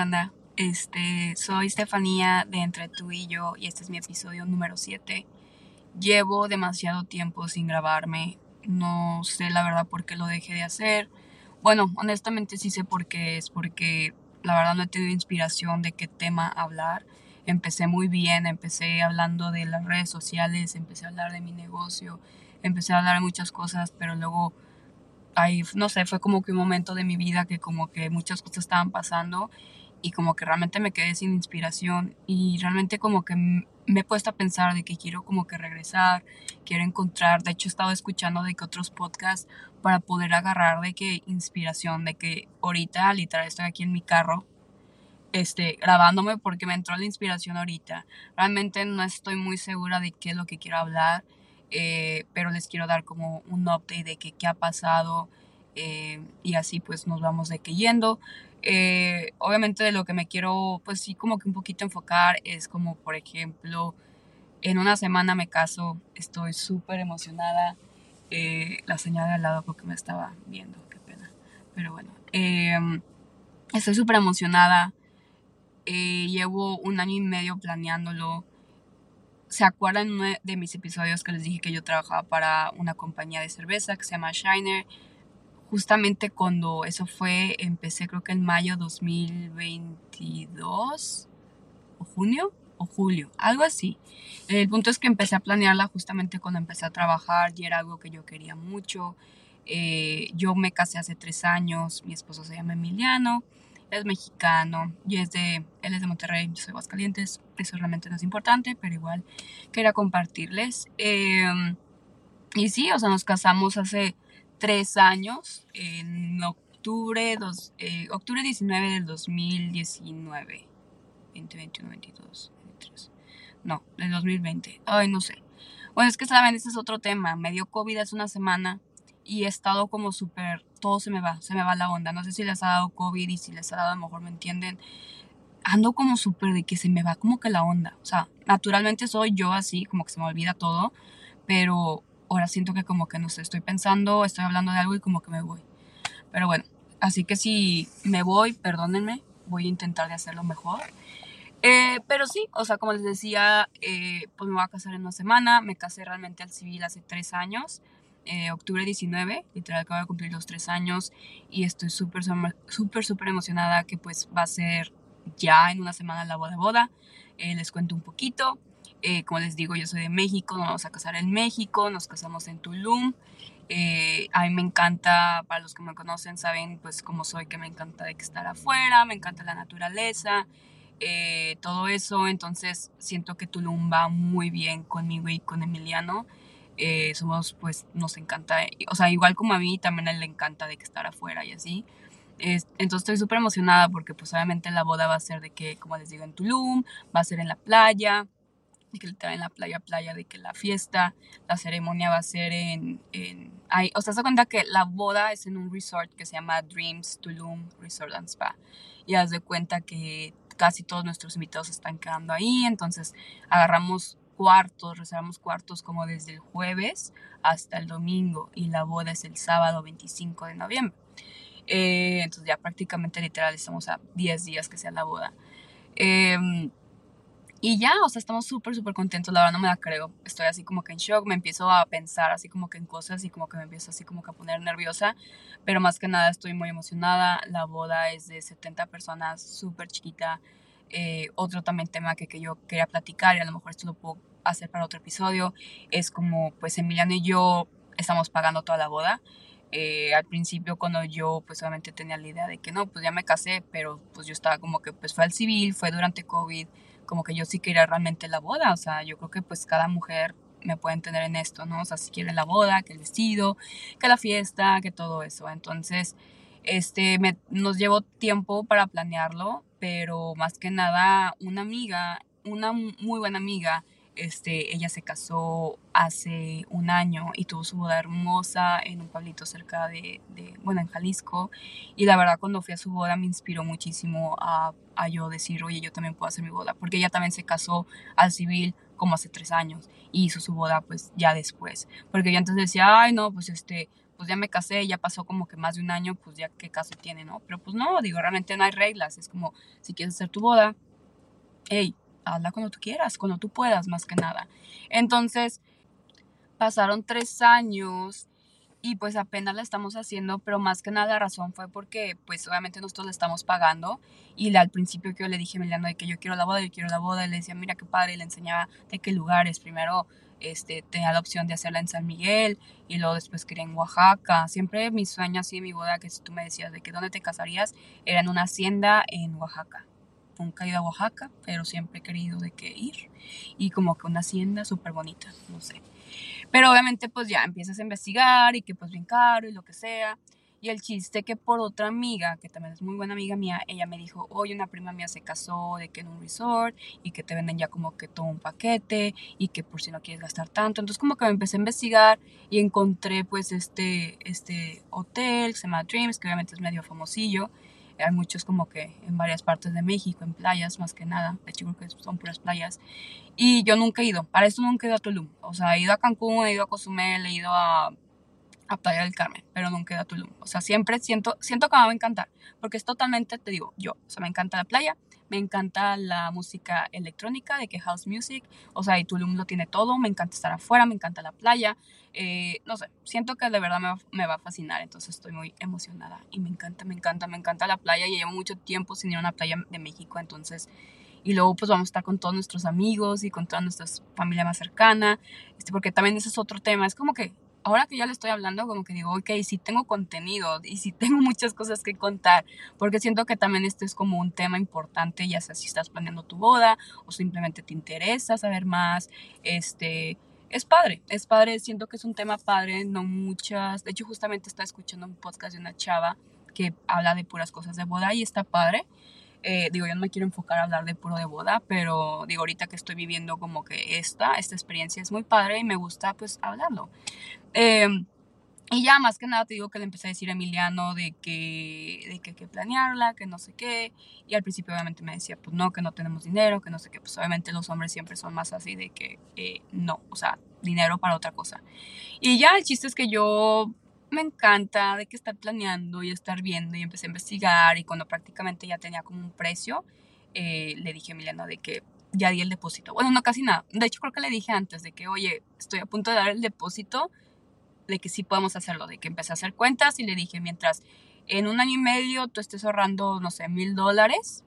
¿qué onda? Este, soy Estefanía de Entre tú y yo y este es mi episodio número 7. Llevo demasiado tiempo sin grabarme, no sé la verdad por qué lo dejé de hacer. Bueno, honestamente sí sé por qué, es porque la verdad no he tenido inspiración de qué tema hablar. Empecé muy bien, empecé hablando de las redes sociales, empecé a hablar de mi negocio, empecé a hablar de muchas cosas, pero luego ahí, no sé, fue como que un momento de mi vida que como que muchas cosas estaban pasando y como que realmente me quedé sin inspiración y realmente como que me he puesto a pensar de que quiero como que regresar, quiero encontrar, de hecho he estado escuchando de que otros podcasts para poder agarrar de que inspiración, de que ahorita literal estoy aquí en mi carro este, grabándome porque me entró la inspiración ahorita. Realmente no estoy muy segura de qué es lo que quiero hablar eh, pero les quiero dar como un update de qué ha pasado eh, y así pues nos vamos de que yendo. Eh, obviamente de lo que me quiero pues sí como que un poquito enfocar es como por ejemplo en una semana me caso, estoy súper emocionada. la señal de al lado porque me estaba viendo, qué pena. Pero bueno, em, estoy súper emocionada. llevo un año y medio planeándolo ¿Se acuerdan de mis episodios que les dije que yo trabajaba para una compañía de cerveza que se llama Shiner? Justamente cuando eso fue, empecé creo que en mayo 2022 o junio o julio, algo así. El punto es que empecé a planearla justamente cuando empecé a trabajar y era algo que yo quería mucho. Eh, yo me casé hace tres años, mi esposo se llama Emiliano es mexicano y es de, él es de Monterrey, yo soy Aguascalientes, eso realmente no es importante, pero igual quería compartirles. Em, y sí, o sea, nos casamos hace tres años, en octubre, dos, eh, octubre 19 del 2019, 2021, 22, 23, no, del 2020, ay, no sé. Bueno, es que saben, ese es otro tema, me dio COVID hace una semana y he estado como súper, todo se me va, se me va la onda. No sé si les ha dado COVID y si les ha dado, a lo mejor me entienden. Ando como súper de que se me va como que la onda. O sea, naturalmente soy yo así, como que se me olvida todo, pero ahora siento que como que no sé, estoy pensando, estoy hablando de algo y como que me voy. Pero bueno, así que si me voy, perdónenme, voy a intentar de hacerlo mejor. Eh, pero sí, o sea, como les decía, eh, pues me voy a casar en una semana. Me casé realmente al civil hace tres años. Eh, octubre 19, literal acabo de cumplir los tres años y estoy súper, súper, súper emocionada que pues va a ser ya en una semana la boda boda. Eh, les cuento un poquito. Eh, como les digo, yo soy de México, nos vamos a casar en México, nos casamos en Tulum. a mí me encanta, para los que me conocen saben pues cómo soy, que me encanta de que estar afuera, me encanta la naturaleza, todo eso. Entonces siento que Tulum va muy bien conmigo y con Emiliano. Eh, somos, pues, nos encanta, o sea, igual como a mí, también a él le encanta de que estar afuera y así. entonces estoy súper emocionada porque pues obviamente la boda va a ser de que, como les digo, en Tulum, va a ser en la playa, de que literal en la playa, playa, de que la fiesta, la ceremonia va a ser en, en o sea, se cuenta que la boda es en un resort que se llama Dreams Tulum Resort and Spa. Y haz de cuenta que casi todos nuestros invitados están quedando ahí, entonces agarramos cuartos, reservamos cuartos como desde el jueves hasta el domingo y la boda es el sábado 25 de noviembre. Eh, entonces ya prácticamente literal estamos a 10 días que sea la boda. Em, y ya, o sea, estamos súper, súper contentos, la verdad no me la creo. Estoy así como que en shock, me empiezo a pensar así como que en cosas y como que me empiezo así como que a poner nerviosa. Pero más que nada estoy muy emocionada. La boda es de 70 personas, súper chiquita. Eh, otro también tema que, que yo quería platicar y a lo mejor esto lo puedo hacer para otro episodio, es como pues Emiliano y yo estamos pagando toda la boda. Eh, al principio cuando yo pues obviamente tenía la idea de que no, pues ya me casé, pero pues yo estaba como que pues fue al civil, fue durante COVID, como que yo sí quería realmente la boda, o sea, yo creo que pues cada mujer me puede entender en esto, ¿no? O sea, si quiere la boda, que el vestido, que la fiesta, que todo eso. Entonces, este, me, nos llevó tiempo para planearlo, pero más que nada una amiga, una muy buena amiga, este, ella se casó hace un año y tuvo su boda hermosa en un pueblito cerca de, bueno, en Jalisco. Y la verdad, cuando fui a su boda me inspiró muchísimo a, a yo decir, oye, yo también puedo hacer mi boda, porque ella también se casó al civil como hace tres años y hizo su boda pues ya después. Porque yo antes decía, ay, no, pues este, pues ya me casé, ya pasó como que más de un año, pues ya qué caso tiene, ¿no? Pero pues no, digo, realmente no hay reglas, es como si quieres hacer tu boda, hey, hazla cuando tú quieras, cuando tú puedas, más que nada. Entonces, pasaron tres años y pues apenas la estamos haciendo, pero más que nada la razón fue porque pues obviamente nosotros le estamos pagando y al principio que yo le dije a Emiliano de que yo quiero la boda, yo quiero la boda, y le decía, mira qué padre, y le enseñaba de qué lugares, primero este, tenía la opción de hacerla en San Miguel y luego después quería en Oaxaca. Siempre mi sueño así, mi boda, que si tú me decías de que dónde te casarías, era en una hacienda en Oaxaca. Nunca he ido a Oaxaca, pero siempre he querido de que ir. Y como que una hacienda súper bonita, no sé. Pero obviamente pues ya empiezas a investigar y que pues bien caro y lo que sea. Y el chiste que por otra amiga, que también es muy buena amiga mía, ella me dijo, oye, una prima mía se casó de que en un resort y que te venden ya como que todo un paquete y que por si no quieres gastar tanto. Entonces como que me empecé a investigar y encontré pues este, este hotel que se llama Dreams, que obviamente es medio famosillo hay muchos como que en varias partes de México, en playas más que nada, de hecho creo que son puras playas, y yo nunca he ido, para esto nunca he ido a Tulum, o sea, he ido a Cancún, he ido a Cozumel, he ido a, a Playa del Carmen, pero nunca he ido a Tulum, o sea, siempre siento, siento que me va a encantar, porque es totalmente, te digo, yo, o sea, me encanta la playa, me encanta la música electrónica, de que house music, o sea, y Tulum lo tiene todo, me encanta estar afuera, me encanta la playa, eh, no sé, siento que de verdad me va, me va, a fascinar, entonces estoy muy emocionada y me encanta, me encanta, me encanta la playa y llevo mucho tiempo sin ir a una playa de México, entonces, y luego pues vamos a estar con todos nuestros amigos y con toda nuestra familia más cercana, este, porque también ese es otro tema, es como que ahora que ya le estoy hablando, como que digo, ok, sí tengo contenido y sí tengo muchas cosas que contar, porque siento que también este es como un tema importante, ya sea si estás planeando tu boda o simplemente te interesa saber más, este, es padre, es padre, siento que es un tema padre, no muchas, de hecho justamente estaba escuchando un podcast de una chava que habla de puras cosas de boda y está padre. Eh, digo, yo no me quiero enfocar a hablar de puro de boda, pero digo, ahorita que estoy viviendo como que esta, esta experiencia es muy padre y me gusta pues hablarlo. Em, y ya más que nada te digo que le empecé a decir a Emiliano de que, de que que planearla, que no sé qué. Y al principio obviamente me decía, pues no, que no tenemos dinero, que no sé qué. Pues obviamente los hombres siempre son más así de que eh, no, o sea, dinero para otra cosa. Y ya el chiste es que yo me encanta de que estar planeando y estar viendo y empecé a investigar y cuando prácticamente ya tenía como un precio, eh, le dije a Emiliano de que ya di el depósito. Bueno, no casi nada. De hecho creo que le dije antes de que, oye, estoy a punto de dar el depósito, de que sí podemos hacerlo, de que empecé a hacer cuentas y le dije, mientras en un año y medio tú estés ahorrando, no sé, mil dólares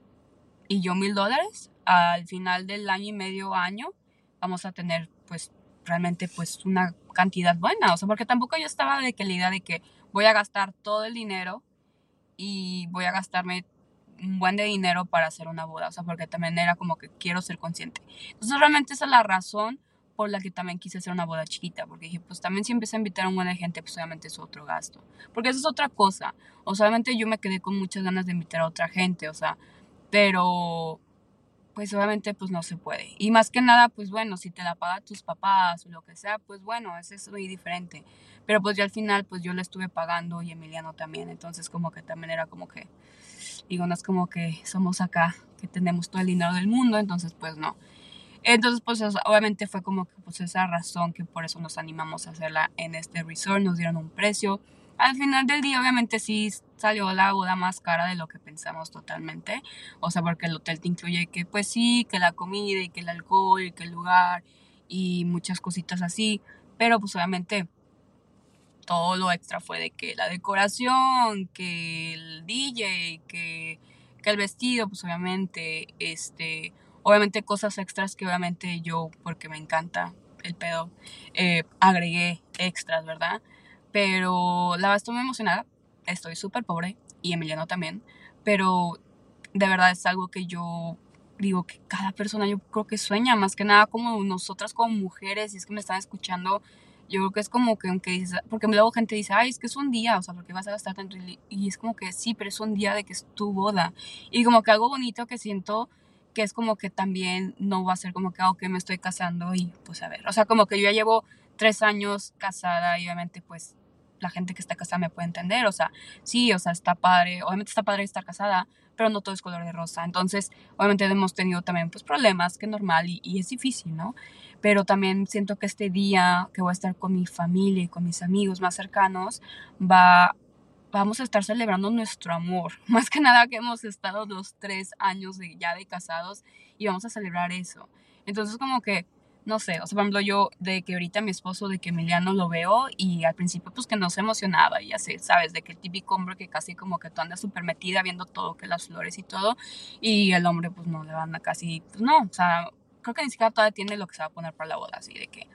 y yo mil dólares, al final del año y medio año vamos a tener pues realmente pues una cantidad buena, o sea, porque tampoco yo estaba de que la idea de que voy a gastar todo el dinero y voy a gastarme un buen de dinero para hacer una boda, o sea, porque también era como que quiero ser consciente. Entonces realmente esa es la razón por la que también quise hacer una boda chiquita, porque dije, pues también si empecé a invitar a un buen de gente, pues obviamente es otro gasto, porque eso es otra cosa, o sea, obviamente yo me quedé con muchas ganas de invitar a otra gente, o sea, pero pues obviamente pues no se puede. Y más que nada, pues bueno, si te la paga tus papás o lo que sea, pues bueno, eso es muy diferente. Pero pues ya al final, pues yo la estuve pagando y Emiliano también. Entonces como que también era como que, digo, no es como que somos acá, que tenemos todo el dinero del mundo, entonces pues no. Entonces pues obviamente fue como que pues esa razón que por eso nos animamos a hacerla en este resort, nos dieron un precio al final del día, obviamente, sí salió la boda más cara de lo que pensamos totalmente. O sea, porque el hotel te incluye que, pues sí, que la comida y que el alcohol y que el lugar y muchas cositas así. Pero, pues obviamente, todo lo extra fue de que la decoración, que el DJ, que, que el vestido, pues obviamente, este, obviamente cosas extras que obviamente yo, porque me encanta el pedo, eh, agregué extras, ¿verdad? Pero la verdad estoy muy emocionada. Estoy súper pobre y Emiliano también. Pero de verdad es algo que yo digo que cada persona yo creo que sueña, más que nada como nosotras como mujeres, y es que me están escuchando, yo creo que es como que aunque dices, porque luego gente dice, ay, es que es un día, o sea, porque vas a gastar tanto, y es como que sí, pero es un día de que es tu boda, y como que algo bonito que siento que es como que también no va a ser como que, ah, me estoy casando y pues a ver, o sea, como que yo ya llevo tres años casada y obviamente pues la gente que está casada me puede entender, o sea, sí, o sea, está padre, obviamente está padre estar casada, pero no todo es color de rosa, entonces, obviamente hemos tenido también, pues, problemas, que es normal y, y es difícil, ¿no? pero también siento que este día que voy a estar con mi familia y con mis amigos más cercanos, va, vamos a estar celebrando nuestro amor. Más que nada que hemos estado los tres años de, ya de casados y vamos a celebrar eso. Entonces como que no sé, o sea, por ejemplo, yo de que ahorita mi esposo, de que Emiliano lo veo y al principio pues que no se emocionaba y así, ¿sabes? De que el típico hombre que casi como que tú andas súper metida viendo todo, que las flores y todo, y el hombre pues no le van a casi, pues no, o sea, creo que ni siquiera todavía tiene lo que se va a poner para la boda, así de que...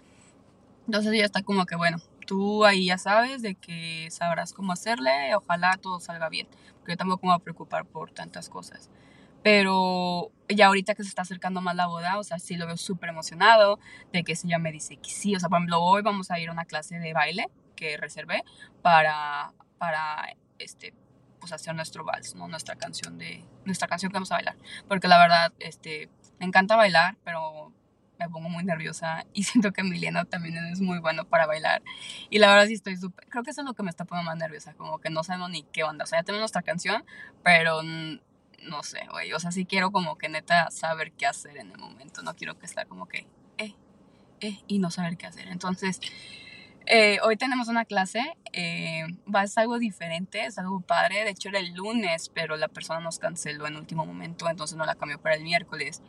Entonces ya está como que, bueno, tú ahí ya sabes de que sabrás cómo hacerle, ojalá todo salga bien, porque yo tampoco me voy a preocupar por tantas cosas. Pero ya ahorita que se está acercando más la boda, o sea, sí lo veo súper emocionado de que ella me dice que sí. O sea, por ejemplo, hoy vamos a ir a una clase de baile que reservé para, para este, pues hacer nuestro vals, ¿no? Nuestra canción de, nuestra canción que vamos a bailar. Porque la verdad, este, me encanta bailar, pero me pongo muy nerviosa y siento que Emiliano también es muy bueno para bailar. Y la verdad sí estoy súper, creo que eso es lo que me está poniendo más nerviosa, como que no sabemos ni qué onda. O sea, ya tenemos nuestra canción, pero no sé, güey. O sea, sí quiero como que neta saber qué hacer en el momento. No quiero que esté como que, eh, eh, y no saber qué hacer. Entonces, eh, hoy tenemos una clase. Eh, va a ser algo diferente, es algo padre. De hecho, era el lunes, pero la persona nos canceló en último momento, entonces no la cambió para el miércoles.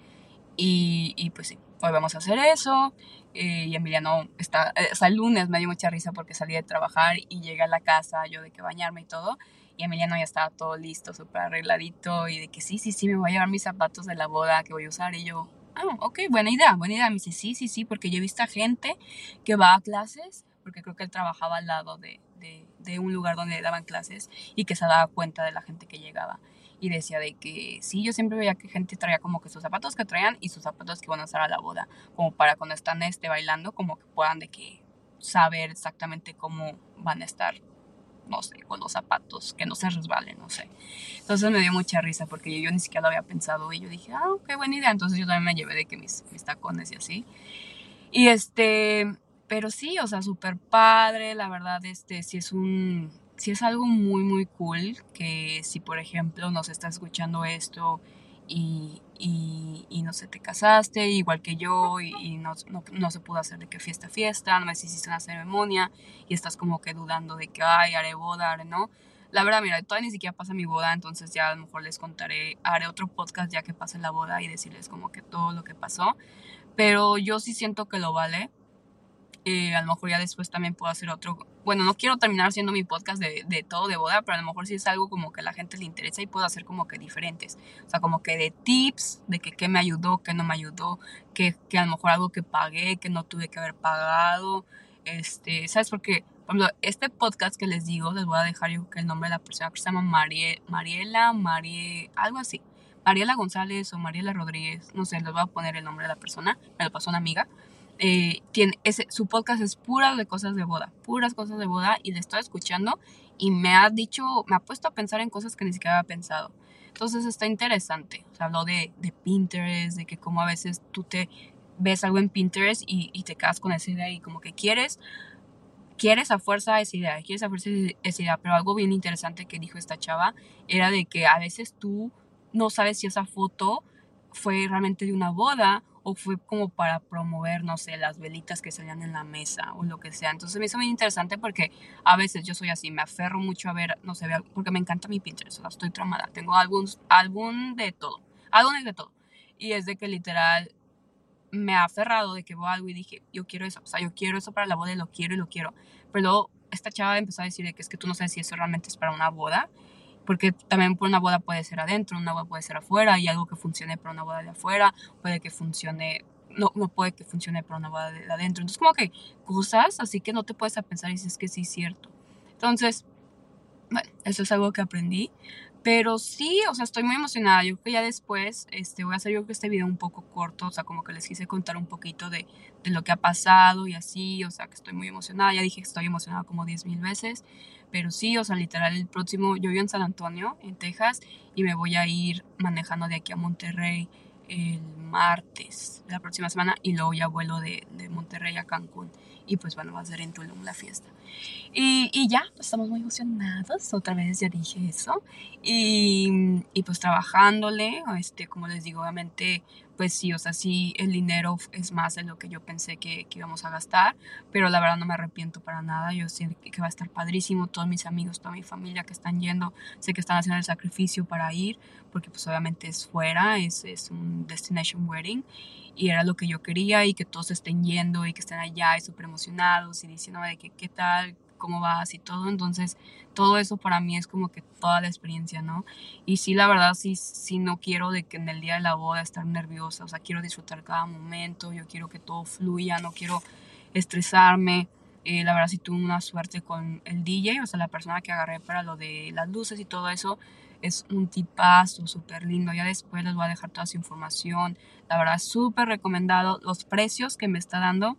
Y, y pues sí, hoy vamos a hacer eso. Eh, y Emiliano está, o sea, el lunes me dio mucha risa porque salí de trabajar y llegué a la casa, yo de que bañarme y todo y Emiliano ya estaba todo listo, súper arregladito y de que sí, sí, sí, me voy a llevar mis zapatos de la boda que voy a usar. Y yo, ah, ok, buena idea, buena idea. Me dice, sí, sí, sí, porque yo he visto a gente que va a clases, porque creo que él trabajaba al lado de, de, de un lugar donde daban clases y que se daba cuenta de la gente que llegaba. Y decía de que sí, yo siempre veía que gente traía como que sus zapatos que traían y sus zapatos que iban a usar a la boda, como para cuando están este bailando, como que puedan de que saber exactamente cómo van a estar no sé, con los zapatos, que no se resbalen, no sé. Entonces me dio mucha risa porque yo, ni siquiera lo había pensado y yo dije, ah, qué buena idea. Entonces yo también me llevé de que mis, tacones y así. Y este, pero sí, o sea, súper padre, la verdad, este, sí es un, sí es algo muy, muy cool que si, por ejemplo, nos está escuchando esto y, y, no sé, te casaste igual que yo y, no, no, no, se pudo hacer de que fiesta, fiesta, no me hiciste una ceremonia y estás como que dudando de que, ay, haré boda, haré no. La verdad, mira, todavía ni siquiera pasa mi boda, entonces ya a lo mejor les contaré, haré otro podcast ya que pase la boda y decirles como que todo lo que pasó. Pero yo sí siento que lo vale eh, a lo mejor ya después también puedo hacer otro. Bueno, no quiero terminar haciendo mi podcast de, de, todo de boda, pero a lo mejor sí es algo como que a la gente le interesa y puedo hacer como que diferentes. O sea, como que de tips, de que qué me ayudó, qué no me ayudó, que, que a lo mejor algo que pagué, que no tuve que haber pagado. Este, ¿sabes? Porque, por ejemplo, este podcast que les digo, les voy a dejar yo que el nombre de la persona que se llama Marie, Mariela, Marie, algo así. Mariela González o Mariela Rodríguez, no sé, les voy a poner el nombre de la persona, me lo pasó una amiga eh, tiene ese, su podcast es pura de cosas de boda, puras cosas de boda y le estoy escuchando y me ha dicho, me ha puesto a pensar en cosas que ni siquiera había pensado. Entonces está interesante. O sea, habló de, de Pinterest, de que como a veces tú te ves algo en Pinterest y, y, te quedas con esa idea y como que quieres, quieres a fuerza esa idea, quieres a fuerza esa idea. Pero algo bien interesante que dijo esta chava era de que a veces tú no sabes si esa foto fue realmente de una boda o fue como para promover, no sé, las velitas que salían en la mesa o lo que sea. Entonces me hizo muy interesante porque a veces yo soy así, me aferro mucho a ver, no sé, porque me encanta mi Pinterest, o sea, estoy tramada, tengo álbum, álbum de todo, álbumes de todo. Y es de que literal me ha aferrado de que veo algo y dije, yo quiero eso, o sea, yo quiero eso para la boda y lo quiero y lo quiero. Pero luego esta chava empezó a decir que es que tú no sabes si eso realmente es para una boda porque también por una boda puede ser adentro, una boda puede ser afuera, y algo que funcione para una boda de afuera, puede que funcione, no, no puede que funcione para una boda de, adentro. Entonces, como que cosas así que no te puedes a pensar y dices que sí es cierto. Entonces, bueno, eso es algo que aprendí. Pero sí, o sea, estoy muy emocionada. Yo creo que ya después este, voy a hacer yo creo que este video un poco corto, o sea, como que les quise contar un poquito de, de lo que ha pasado y así, o sea, que estoy muy emocionada. Ya dije que estoy emocionada como 10 mil veces, pero sí, o sea, literal, el próximo, yo vivo en San Antonio, en Texas, y me voy a ir manejando de aquí a Monterrey el martes de la próxima semana y luego ya vuelo de, de Monterrey a Cancún. Y pues bueno, va a ser en Tulum la fiesta. Y, y ya, estamos muy emocionados. Otra vez ya dije eso. Y, y pues trabajándole, este, como les digo, obviamente pues sí, o sea, sí, el dinero es más de lo que yo pensé que, que, íbamos a gastar, pero la verdad no me arrepiento para nada, yo sé que va a estar padrísimo, todos mis amigos, toda mi familia que están yendo, sé que están haciendo el sacrificio para ir, porque pues obviamente es fuera, es, es un destination wedding, y era lo que yo quería, y que todos estén yendo, y que estén allá, y súper emocionados, y diciéndome de que qué tal, cómo vas y todo. Entonces, todo eso para mí es como que toda la experiencia, ¿no? Y sí, la verdad, sí, sí no quiero de que en el día de la boda estar nerviosa, o sea, quiero disfrutar cada momento, yo quiero que todo fluya, no quiero estresarme. Eh, la verdad sí tuve una suerte con el DJ, o sea, la persona que agarré para lo de las luces y todo eso, es un tipazo, súper lindo. Ya después les voy a dejar toda su información. La verdad, súper recomendado. Los precios que me está dando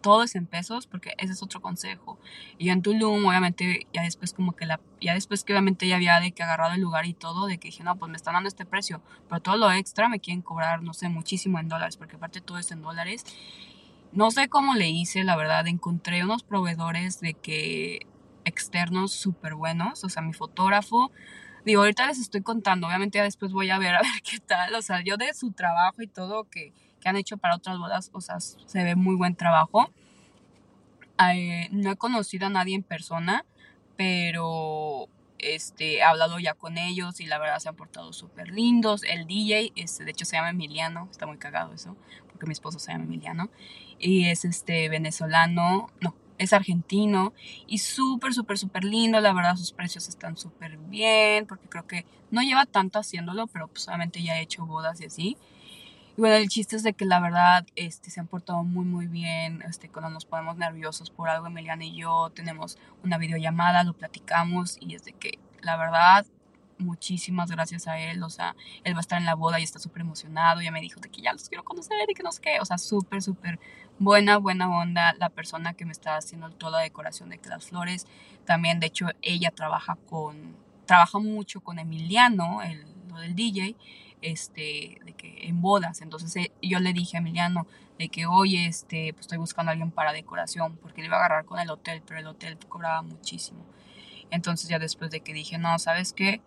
todo es en pesos, porque ese es otro consejo. Y yo en Tulum, obviamente, ya después como que ya después que obviamente ya había de que agarrado el lugar y todo, de que dije, no, pues me están dando este precio, pero todo lo extra me quieren cobrar, no sé, muchísimo en dólares, porque aparte todo es en dólares. No sé cómo le hice, la verdad, encontré unos proveedores de que externos súper buenos, o sea, mi fotógrafo, digo, ahorita les estoy contando, obviamente ya después voy a ver a ver qué tal, o sea, yo de su trabajo y todo que que han hecho para otras bodas, o sea, se ve muy buen trabajo. Eh, no he conocido a nadie en persona, pero este, he hablado ya con ellos y la verdad se han portado súper lindos. El DJ, este, de hecho se llama Emiliano, está muy cagado eso, porque mi esposo se llama Emiliano, y es este venezolano, no, es argentino y súper, súper, súper lindo. La verdad, sus precios están súper bien, porque creo que no lleva tanto haciéndolo, pero pues obviamente ya he hecho bodas y así. Y bueno, el chiste es de que la verdad este, se han portado muy, muy bien. Este, cuando nos ponemos nerviosos por algo, Emiliana y yo tenemos una videollamada, lo platicamos y es de que la verdad, muchísimas gracias a él. O sea, él va a estar en la boda y está súper emocionado. Ya me dijo de que ya los quiero conocer y que no sé qué. O sea, súper, súper buena, buena onda. La persona que me está haciendo toda la decoración de las flores. También, de hecho, ella trabaja con, trabaja mucho con Emiliano, el, lo del DJ este, de que en bodas. Entonces eh, yo le dije a Emiliano de que, oye, este, pues estoy buscando a alguien para decoración, porque le iba a agarrar con el hotel, pero el hotel cobraba muchísimo. Entonces ya después de que dije, no, ¿sabes qué?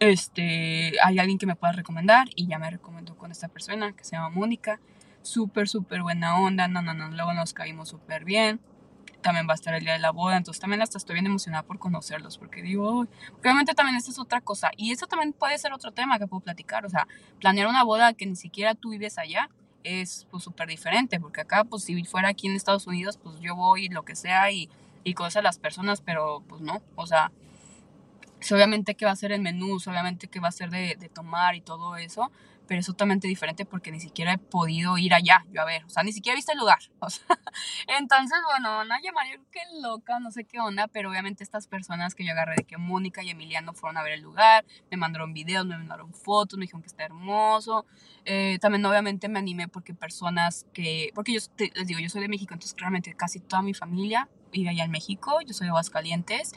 Este, hay alguien que me pueda recomendar y ya me recomendó con esta persona que se llama Mónica. Súper, súper buena onda, no, no, no, luego nos caímos súper bien. También va a estar el día de la boda, entonces también hasta estoy bien emocionada por conocerlos, porque digo, obviamente también esta es otra cosa, y eso también puede ser otro tema que puedo platicar, o sea, planear una boda que ni siquiera tú vives allá es pues súper diferente, porque acá pues si fuera aquí en Estados Unidos, pues yo voy lo que sea y, y a las personas, pero pues no, o sea, obviamente que va a ser el menú, obviamente que va a ser de tomar y todo eso, pero es totalmente diferente porque ni siquiera he podido ir allá, yo a ver, o sea, ni siquiera he visto el lugar, entonces, bueno, van a llamar, qué loca, no sé qué onda, pero obviamente estas personas que yo agarré de que Mónica y Emiliano fueron a ver el lugar, me mandaron videos, me mandaron fotos, me dijeron que está hermoso, eh, también obviamente me animé porque personas que, porque yo les digo, yo soy de México, entonces claramente casi toda mi familia vive allá en México, yo soy de Aguascalientes,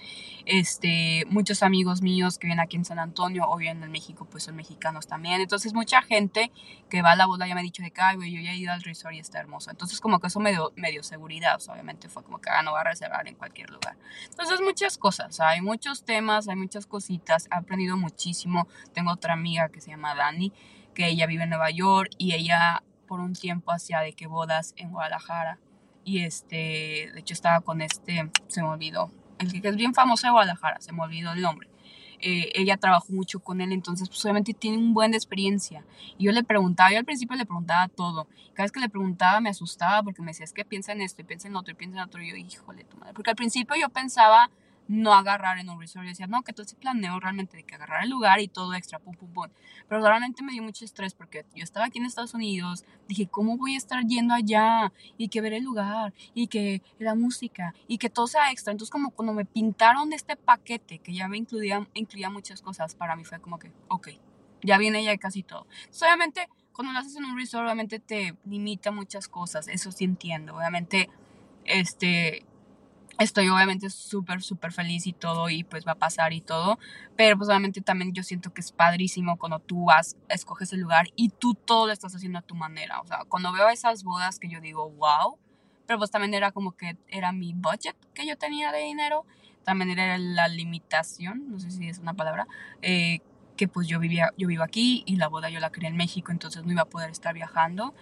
este, muchos amigos míos que viven aquí en San Antonio o viven en México, pues son mexicanos también, entonces mucha gente que va a la boda ya me ha dicho de que, güey, yo ya he ido al resort y está hermoso, entonces como que eso me dio, medio seguridad, obviamente fue como que, ah, no va a reservar en cualquier lugar. Entonces muchas cosas, hay muchos temas, hay muchas cositas, he aprendido muchísimo, tengo otra amiga que se llama Dani, que ella vive en Nueva York y ella por un tiempo hacía de que bodas en Guadalajara y este, de hecho estaba con este, se me olvidó, el que es bien famoso de Guadalajara, se me olvidó el nombre. Eh, ella trabajó mucho con él, entonces pues obviamente tiene un buen de experiencia. Y yo le preguntaba, yo al principio le preguntaba todo. Cada vez que le preguntaba me asustaba porque me decía, es que piensa en esto y piensa en otro y piensa en otro. Y yo, híjole, tu madre. Porque al principio yo pensaba no agarrar en un resort. Yo decía, no, que ese planeo realmente de que agarrar el lugar y todo extra, pum, pum, pum. Pero realmente me dio mucho estrés porque yo estaba aquí en Estados Unidos, dije, ¿cómo voy a estar yendo allá? Y que ver el lugar, y que la música, y que todo sea extra. Entonces, como cuando me pintaron este paquete, que ya me incluía, incluía muchas cosas, para mí fue como que, ok, ya viene ya casi todo. obviamente, cuando lo haces en un resort, obviamente te limita muchas cosas, eso sí entiendo. Obviamente, este, estoy obviamente súper, súper feliz y todo, y pues va a pasar y todo, pero pues obviamente también yo siento que es padrísimo cuando tú vas, escoges el lugar y tú todo lo estás haciendo a tu manera, o sea, cuando veo esas bodas que yo digo, wow, pero pues también era como que era mi budget que yo tenía de dinero, también era la limitación, no sé si es una palabra, eh, que pues yo vivía, yo vivo aquí y la boda yo la quería en México, entonces no iba a poder estar viajando.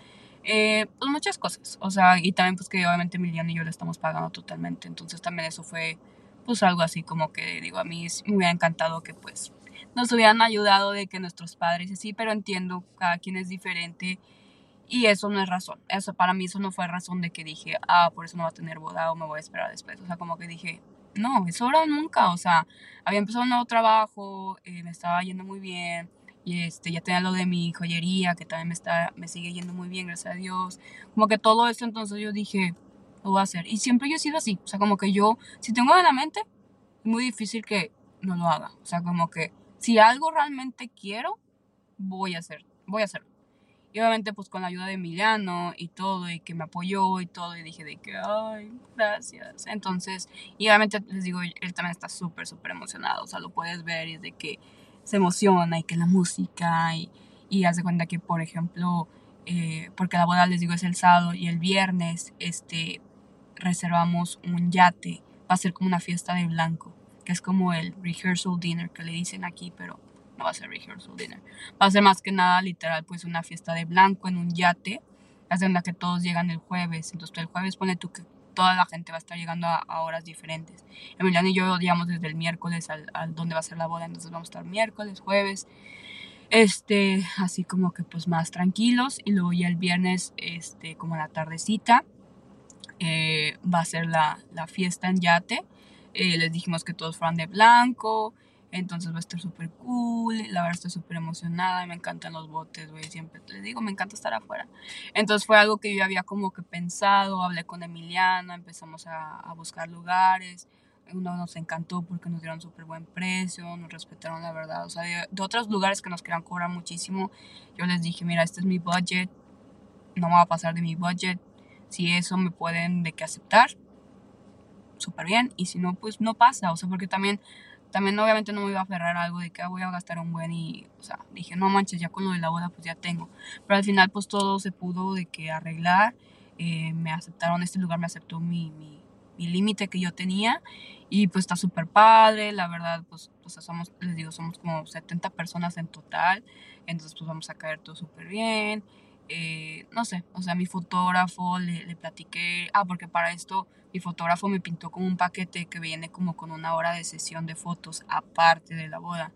Eh, pues muchas cosas, o sea, y también pues que obviamente Emiliano y yo le estamos pagando totalmente, entonces también eso fue pues algo así como que digo, a mí me hubiera encantado que pues nos hubieran ayudado de que nuestros padres sí, pero entiendo, cada quien es diferente y eso no es razón, eso para mí eso no fue razón de que dije, ah, por eso no va a tener boda o me voy a esperar después, o sea, como que dije, no, eso ahora nunca, o sea, había empezado un nuevo trabajo, eh, me estaba yendo muy bien, y este, ya tenía lo de mi joyería, que también me, está, me sigue yendo muy bien, gracias a Dios. Como que todo esto, entonces yo dije, lo voy a hacer. Y siempre yo he sido así. O sea, como que yo, si tengo en la mente, es muy difícil que no lo haga. O sea, como que si algo realmente quiero, voy a hacer, voy a hacerlo. Y obviamente pues con la ayuda de Emiliano y todo, y que me apoyó y todo, y dije de que, ay, gracias. Entonces, y obviamente les digo, él también está súper, súper emocionado, o sea, lo puedes ver y es de que se emociona y que la música y, y hace cuenta que, por ejemplo, eh, porque la boda, les digo, es el sábado y el viernes, este, reservamos un yate, va a ser como una fiesta de blanco, que es como el rehearsal dinner que le dicen aquí, pero no va a ser rehearsal dinner. Va a ser más que nada literal, pues una fiesta de blanco en un yate, hace cuenta que todos llegan el jueves, entonces el jueves pone tú que toda la gente va a estar llegando a, horas diferentes. Emiliano y yo, digamos, desde el miércoles al, donde va a ser la boda, entonces vamos a estar miércoles, jueves, este, así como que pues más tranquilos, y luego ya el viernes, este, como la tardecita, eh, va a ser la, la fiesta en yate. Eh, les dijimos que todos fueran de blanco, entonces va a estar súper cool. La verdad estoy súper emocionada. Me encantan los botes, güey. Siempre les digo, me encanta estar afuera. Entonces fue algo que yo había como que pensado. Hablé con Emiliana, empezamos a, a buscar lugares. Uno nos encantó porque nos dieron súper buen precio, nos respetaron la verdad. O sea, de, de, otros lugares que nos querían cobrar muchísimo, yo les dije, mira, este es mi budget. No me va a pasar de mi budget. Si eso me pueden de que aceptar, súper bien. Y si no, pues no pasa. O sea, porque también también obviamente no me iba a aferrar a algo de que ah, voy a gastar un buen y, o sea, dije, no manches, ya con lo de la boda pues ya tengo. Pero al final pues todo se pudo de que arreglar, eh, me aceptaron, este lugar me aceptó mi, mi, mi límite que yo tenía y pues está súper padre, la verdad pues, pues somos, les digo, somos como 70 personas en total, entonces pues vamos a caer todo súper bien. Eh, no sé, o sea, mi fotógrafo le, le, platiqué, ah, porque para esto mi fotógrafo me pintó como un paquete que viene como con una hora de sesión de fotos aparte de la boda.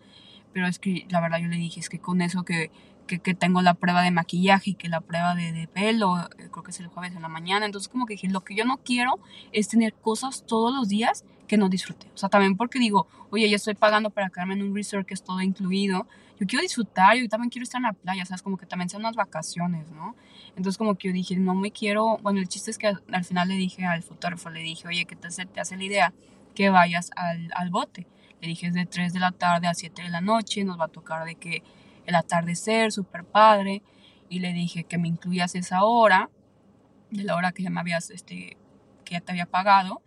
Pero es que la verdad yo le dije, es que con eso que que, que, tengo la prueba de maquillaje y que la prueba de, de, pelo, eh, creo que es el jueves en la mañana. Entonces como que dije, lo que yo no quiero es tener cosas todos los días que no disfrute. O sea, también porque digo, oye, ya estoy pagando para quedarme en un resort que es todo incluido. Yo quiero disfrutar, yo también quiero estar en la playa, ¿sabes? Como que también sean unas vacaciones, ¿no? Entonces como que yo dije, no me quiero, bueno, el chiste es que al, al final le dije al fotógrafo, le dije, oye, ¿qué te hace, te hace la idea? Que vayas al, al bote. Le dije, es de 3 de la tarde a 7 de la noche, nos va a tocar de que el atardecer, súper padre, y le dije que me incluyas esa hora, de la hora que ya me habías, este, que ya te había pagado,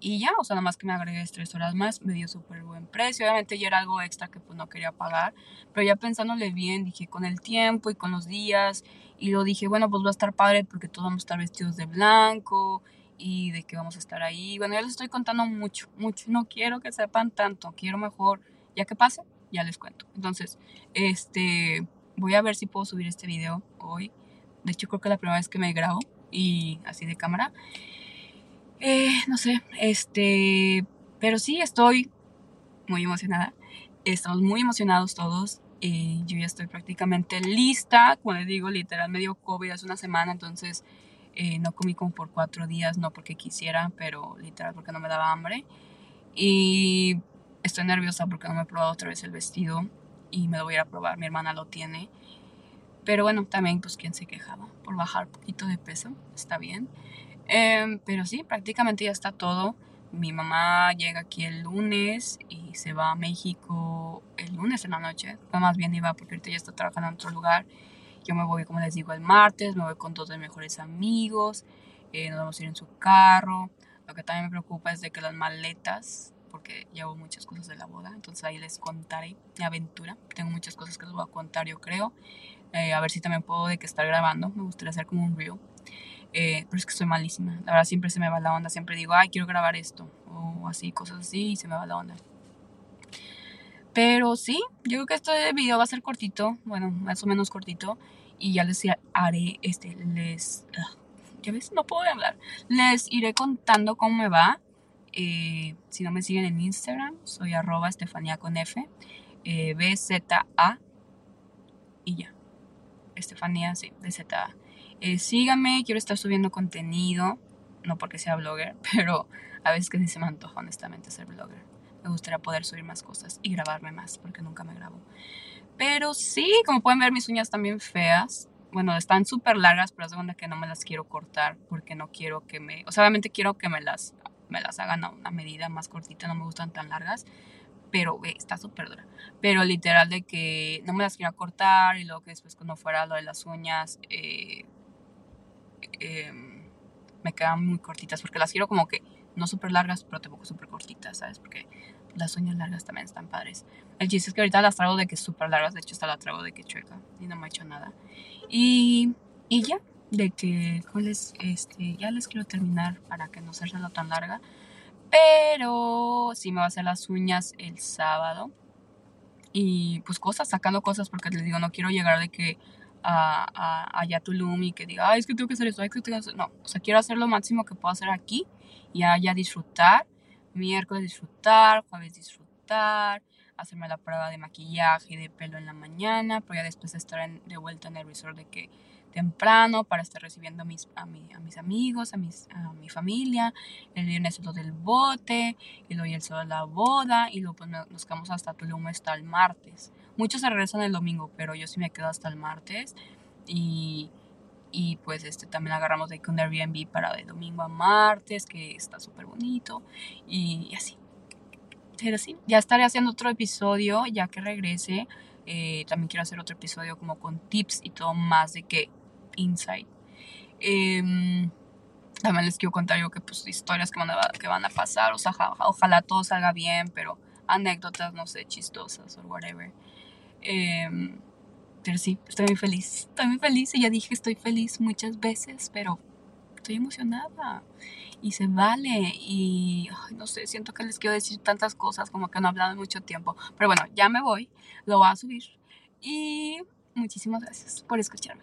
y ya, o sea, nada más que me agregues tres horas más, me dio súper buen precio, obviamente ya era algo extra que pues no quería pagar, pero ya pensándole bien, dije con el tiempo y con los días, y lo dije, bueno, pues va a estar padre porque todos vamos a estar vestidos de blanco, y de que vamos a estar ahí, bueno, ya les estoy contando mucho, mucho, no quiero que sepan tanto, quiero mejor, ya que pase, ya les cuento. Entonces, este, voy a ver si puedo subir este video hoy. De hecho, creo que es la primera vez que me grabo y así de cámara. Eh, no sé, este, pero sí estoy muy emocionada. Estamos muy emocionados todos. Eh, yo ya estoy prácticamente lista. Como les digo, literal, medio COVID hace una semana, entonces eh, no comí como por cuatro días, no porque quisiera, pero literal porque no me daba hambre. Y Estoy nerviosa porque no me he probado otra vez el vestido y me lo voy a probar. Mi hermana lo tiene. Pero bueno, también pues quien se quejaba por bajar un poquito de peso. Está bien. Eh, pero sí, prácticamente ya está todo. Mi mamá llega aquí el lunes y se va a México el lunes en la noche. No, más bien iba porque ahorita ya está trabajando en otro lugar. Yo me voy, como les digo, el martes. Me voy con dos de mis mejores amigos. Eh, nos vamos a ir en su carro Lo que también me preocupa es de que las maletas, porque llevo muchas cosas de la boda, entonces ahí les contaré mi aventura. Tengo muchas cosas que les voy a contar, yo creo. Eh, a ver si también puedo de que estar grabando. Me gustaría hacer como un reel. Eh, pero es que soy malísima. La verdad siempre se me va la onda. Siempre digo, ay, quiero grabar esto. O así, cosas así, y se me va la onda. Pero sí, yo creo que este video va a ser cortito. Bueno, más o menos cortito. Y ya les haré, este, les... Ah, ya ves, no puedo hablar. Les iré contando cómo me va. Eh, si no me siguen en Instagram, soy arroba Estefanía con F. Eh, BZA y ya. Estefanía, sí, BZA. Eh, síganme, quiero estar subiendo contenido, no porque sea blogger, pero a veces que sí se me antoja honestamente ser blogger. Me gustaría poder subir más cosas y grabarme más, porque nunca me grabo. Pero sí, como pueden ver, mis uñas también feas. Bueno, están súper largas, pero es de que no me las quiero cortar porque no quiero que me... O sea, obviamente quiero que me las, me las hagan a una medida más cortita, no me gustan tan largas pero está súper dura. Pero literal de que no me las quiero cortar y luego que después cuando fuera lo de las uñas eh, Em, me quedan muy cortitas porque las quiero como que no súper largas, pero tampoco súper cortitas, ¿sabes? Porque las uñas largas también están padres. El chiste es que ahorita las traigo de que súper largas, de hecho hasta la traigo de que chueca y no me ha hecho nada. Y, y ya, de que les, este, ya les quiero terminar para que no sea tan larga. Pero sí me va a hacer las uñas el sábado. Y pues cosas, sacando cosas porque les digo, no quiero llegar de que a, a, y que diga, ay, es que tengo que hacer esto, ay, que tengo que hacer... No, o sea, quiero hacer lo máximo que puedo hacer aquí y allá disfrutar. Miércoles disfrutar, jueves disfrutar, hacerme la prueba de maquillaje y de pelo en la mañana, pero ya después estar de vuelta en el resort de que temprano para estar recibiendo a mis, a, a mis amigos, a, mis, a mi familia. El viernes es lo del bote, y luego el sábado la boda, y luego pues nos quedamos hasta Tulum hasta el martes. Muchos se regresan el domingo, pero yo sí me quedo hasta el martes. Y, y pues este también agarramos de un Airbnb para de domingo a martes, que está súper bonito. Y, así. Pero sí, ya estaré haciendo otro episodio ya que regrese. Eh, también quiero hacer otro episodio como con tips y todo más de que insight. Em, también les quiero contar yo que pues historias que van a, que van a pasar, o sea, ojalá todo salga bien, pero anécdotas, no sé, chistosas o whatever. Em, pero sí, estoy muy feliz, estoy muy feliz y ya dije estoy feliz muchas veces, pero estoy emocionada y se vale y no sé, siento que les quiero decir tantas cosas como que no he hablado en mucho tiempo, pero bueno, ya me voy, lo voy a subir y muchísimas gracias por escucharme.